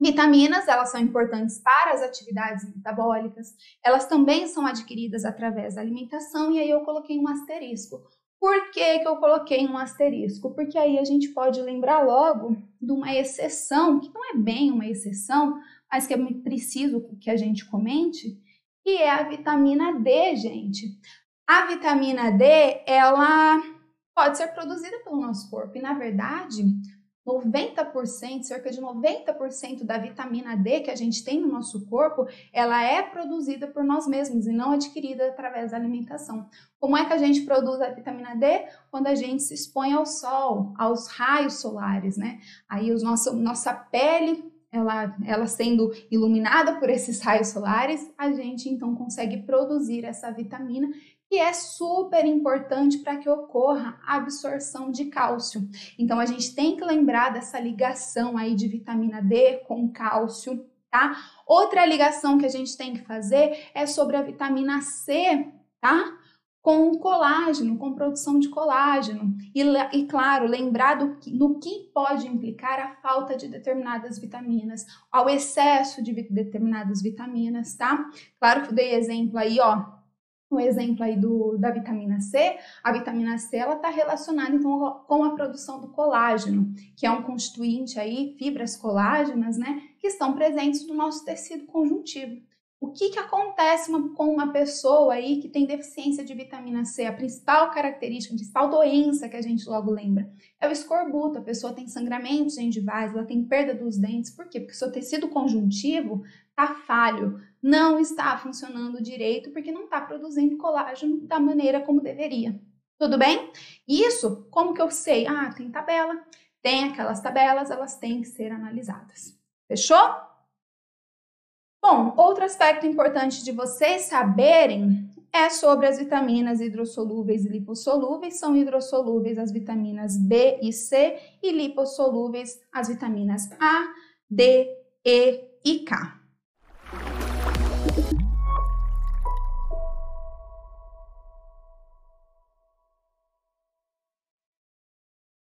Vitaminas, elas são importantes para as atividades metabólicas, elas também são adquiridas através da alimentação, e aí eu coloquei um asterisco. Por que, que eu coloquei um asterisco? Porque aí a gente pode lembrar logo de uma exceção, que não é bem uma exceção, mas que é muito preciso que a gente comente, que é a vitamina D, gente. A vitamina D, ela pode ser produzida pelo nosso corpo, e na verdade, 90%, cerca de 90% da vitamina D que a gente tem no nosso corpo, ela é produzida por nós mesmos e não adquirida através da alimentação. Como é que a gente produz a vitamina D? Quando a gente se expõe ao sol, aos raios solares, né? Aí os nosso, nossa pele ela, ela sendo iluminada por esses raios solares, a gente então consegue produzir essa vitamina que é super importante para que ocorra a absorção de cálcio. Então a gente tem que lembrar dessa ligação aí de vitamina D com cálcio, tá? Outra ligação que a gente tem que fazer é sobre a vitamina C, tá? Com colágeno, com produção de colágeno. E, e claro, lembrar do que, no que pode implicar a falta de determinadas vitaminas, ao excesso de determinadas vitaminas, tá? Claro que eu dei exemplo aí, ó, um exemplo aí do, da vitamina C, a vitamina C ela está relacionada então com a produção do colágeno, que é um constituinte aí, fibras colágenas, né, que estão presentes no nosso tecido conjuntivo. O que, que acontece com uma pessoa aí que tem deficiência de vitamina C? A principal característica, a principal doença que a gente logo lembra é o escorbuto. A pessoa tem sangramentos gengivais, ela tem perda dos dentes. Por quê? Porque seu tecido conjuntivo está falho, não está funcionando direito porque não está produzindo colágeno da maneira como deveria. Tudo bem? Isso, como que eu sei? Ah, tem tabela. Tem aquelas tabelas, elas têm que ser analisadas. Fechou? Bom, outro aspecto importante de vocês saberem é sobre as vitaminas hidrossolúveis e lipossolúveis. São hidrossolúveis as vitaminas B e C e lipossolúveis as vitaminas A, D, E e K.